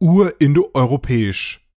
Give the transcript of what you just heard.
urindoeuropäisch.